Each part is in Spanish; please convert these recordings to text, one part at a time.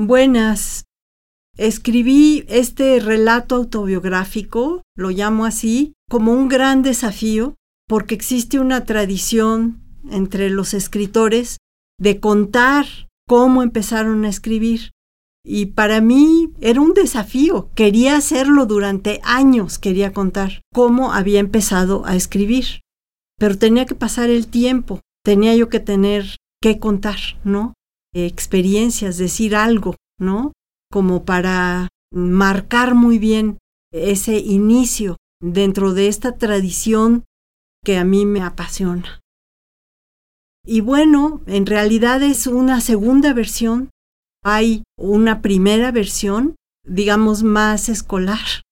Buenas. Escribí este relato autobiográfico, lo llamo así, como un gran desafío, porque existe una tradición entre los escritores de contar cómo empezaron a escribir. Y para mí era un desafío. Quería hacerlo durante años, quería contar cómo había empezado a escribir. Pero tenía que pasar el tiempo, tenía yo que tener que contar, ¿no? Experiencias, decir algo, ¿no? Como para marcar muy bien ese inicio dentro de esta tradición que a mí me apasiona. Y bueno, en realidad es una segunda versión. Hay una primera versión, digamos, más escolar,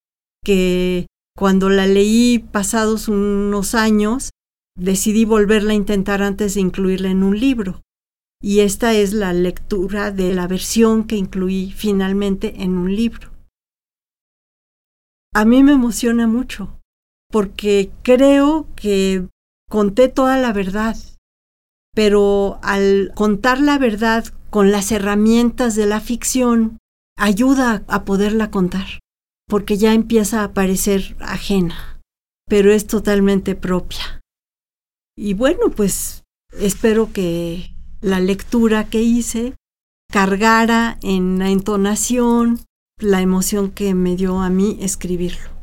que cuando la leí pasados unos años, decidí volverla a intentar antes de incluirla en un libro. Y esta es la lectura de la versión que incluí finalmente en un libro. A mí me emociona mucho, porque creo que conté toda la verdad, pero al contar la verdad con las herramientas de la ficción, ayuda a poderla contar, porque ya empieza a parecer ajena, pero es totalmente propia. Y bueno, pues espero que la lectura que hice cargara en la entonación la emoción que me dio a mí escribirlo.